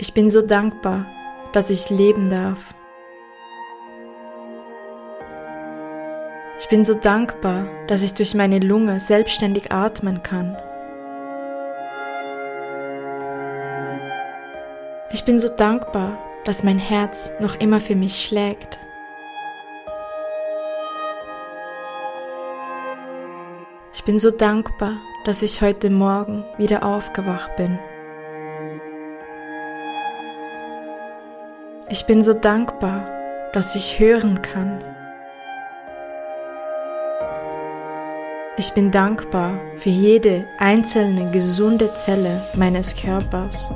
Ich bin so dankbar, dass ich leben darf. Ich bin so dankbar, dass ich durch meine Lunge selbstständig atmen kann. Ich bin so dankbar, dass mein Herz noch immer für mich schlägt. Ich bin so dankbar, dass ich heute Morgen wieder aufgewacht bin. Ich bin so dankbar, dass ich hören kann. Ich bin dankbar für jede einzelne gesunde Zelle meines Körpers.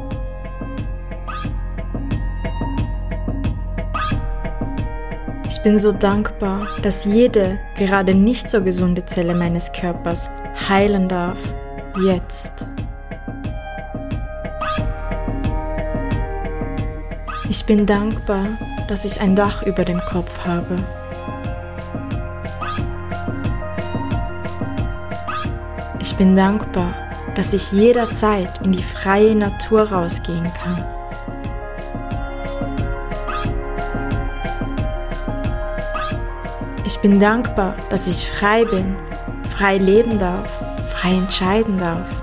Ich bin so dankbar, dass jede gerade nicht so gesunde Zelle meines Körpers heilen darf, jetzt. Ich bin dankbar, dass ich ein Dach über dem Kopf habe. Ich bin dankbar, dass ich jederzeit in die freie Natur rausgehen kann. Ich bin dankbar, dass ich frei bin, frei leben darf, frei entscheiden darf.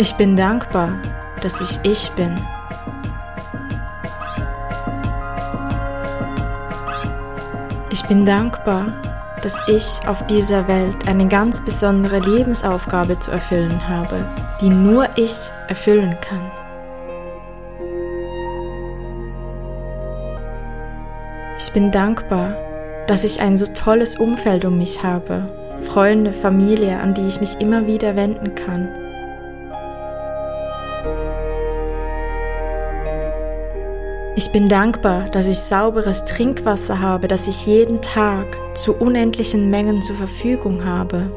Ich bin dankbar, dass ich ich bin. Ich bin dankbar, dass ich auf dieser Welt eine ganz besondere Lebensaufgabe zu erfüllen habe, die nur ich erfüllen kann. Ich bin dankbar, dass ich ein so tolles Umfeld um mich habe, Freunde, Familie, an die ich mich immer wieder wenden kann. Ich bin dankbar, dass ich sauberes Trinkwasser habe, das ich jeden Tag zu unendlichen Mengen zur Verfügung habe.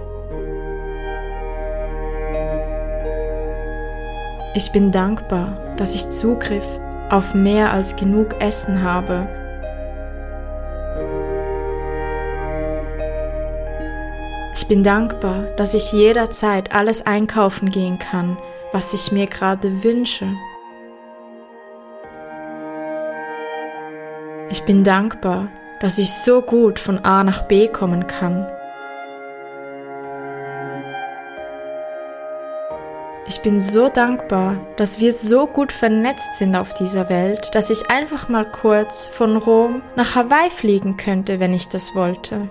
Ich bin dankbar, dass ich Zugriff auf mehr als genug Essen habe. Ich bin dankbar, dass ich jederzeit alles einkaufen gehen kann, was ich mir gerade wünsche. Ich bin dankbar, dass ich so gut von A nach B kommen kann. Ich bin so dankbar, dass wir so gut vernetzt sind auf dieser Welt, dass ich einfach mal kurz von Rom nach Hawaii fliegen könnte, wenn ich das wollte.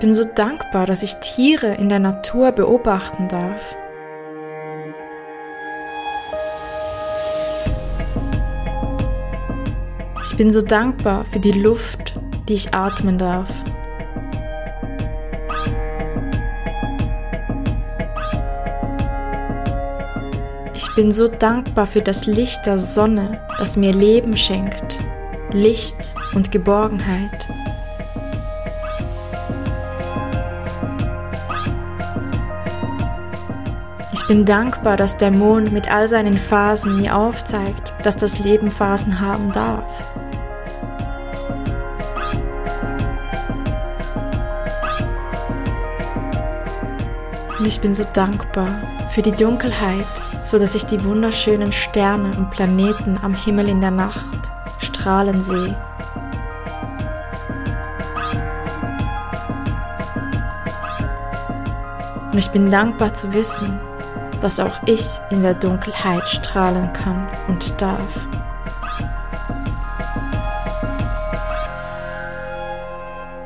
Bin so dankbar, dass ich Tiere in der Natur beobachten darf. Ich bin so dankbar für die Luft, die ich atmen darf. Ich bin so dankbar für das Licht der Sonne, das mir Leben schenkt, Licht und Geborgenheit. Bin dankbar, dass der Mond mit all seinen Phasen mir aufzeigt, dass das Leben Phasen haben darf. Und ich bin so dankbar für die Dunkelheit, so dass ich die wunderschönen Sterne und Planeten am Himmel in der Nacht strahlen sehe. Und ich bin dankbar zu wissen, dass auch ich in der Dunkelheit strahlen kann und darf.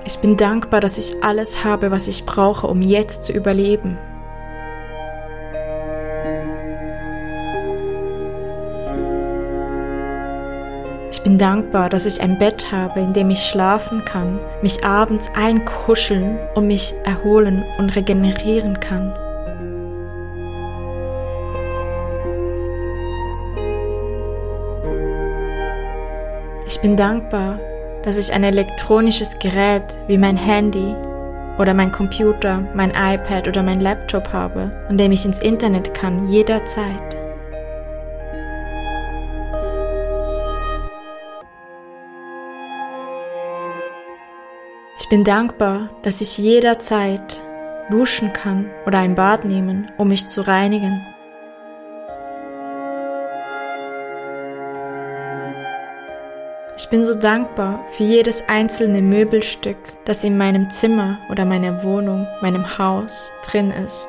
Ich bin dankbar, dass ich alles habe, was ich brauche, um jetzt zu überleben. Ich bin dankbar, dass ich ein Bett habe, in dem ich schlafen kann, mich abends einkuscheln und mich erholen und regenerieren kann. bin dankbar, dass ich ein elektronisches Gerät wie mein Handy oder mein Computer, mein iPad oder mein Laptop habe, an dem ich ins Internet kann, jederzeit. Ich bin dankbar, dass ich jederzeit duschen kann oder ein Bad nehmen, um mich zu reinigen. Bin so dankbar für jedes einzelne Möbelstück, das in meinem Zimmer oder meiner Wohnung, meinem Haus drin ist.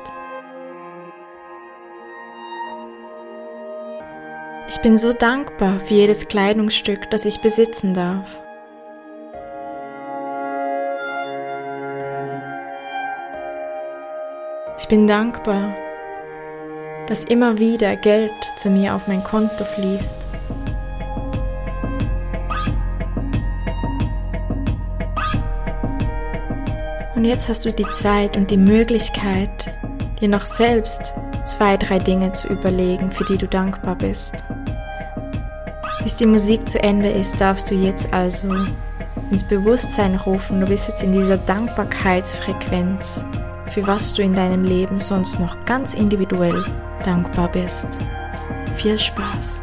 Ich bin so dankbar für jedes Kleidungsstück, das ich besitzen darf. Ich bin dankbar, dass immer wieder Geld zu mir auf mein Konto fließt. Und jetzt hast du die Zeit und die Möglichkeit, dir noch selbst zwei, drei Dinge zu überlegen, für die du dankbar bist. Bis die Musik zu Ende ist, darfst du jetzt also ins Bewusstsein rufen. Du bist jetzt in dieser Dankbarkeitsfrequenz, für was du in deinem Leben sonst noch ganz individuell dankbar bist. Viel Spaß!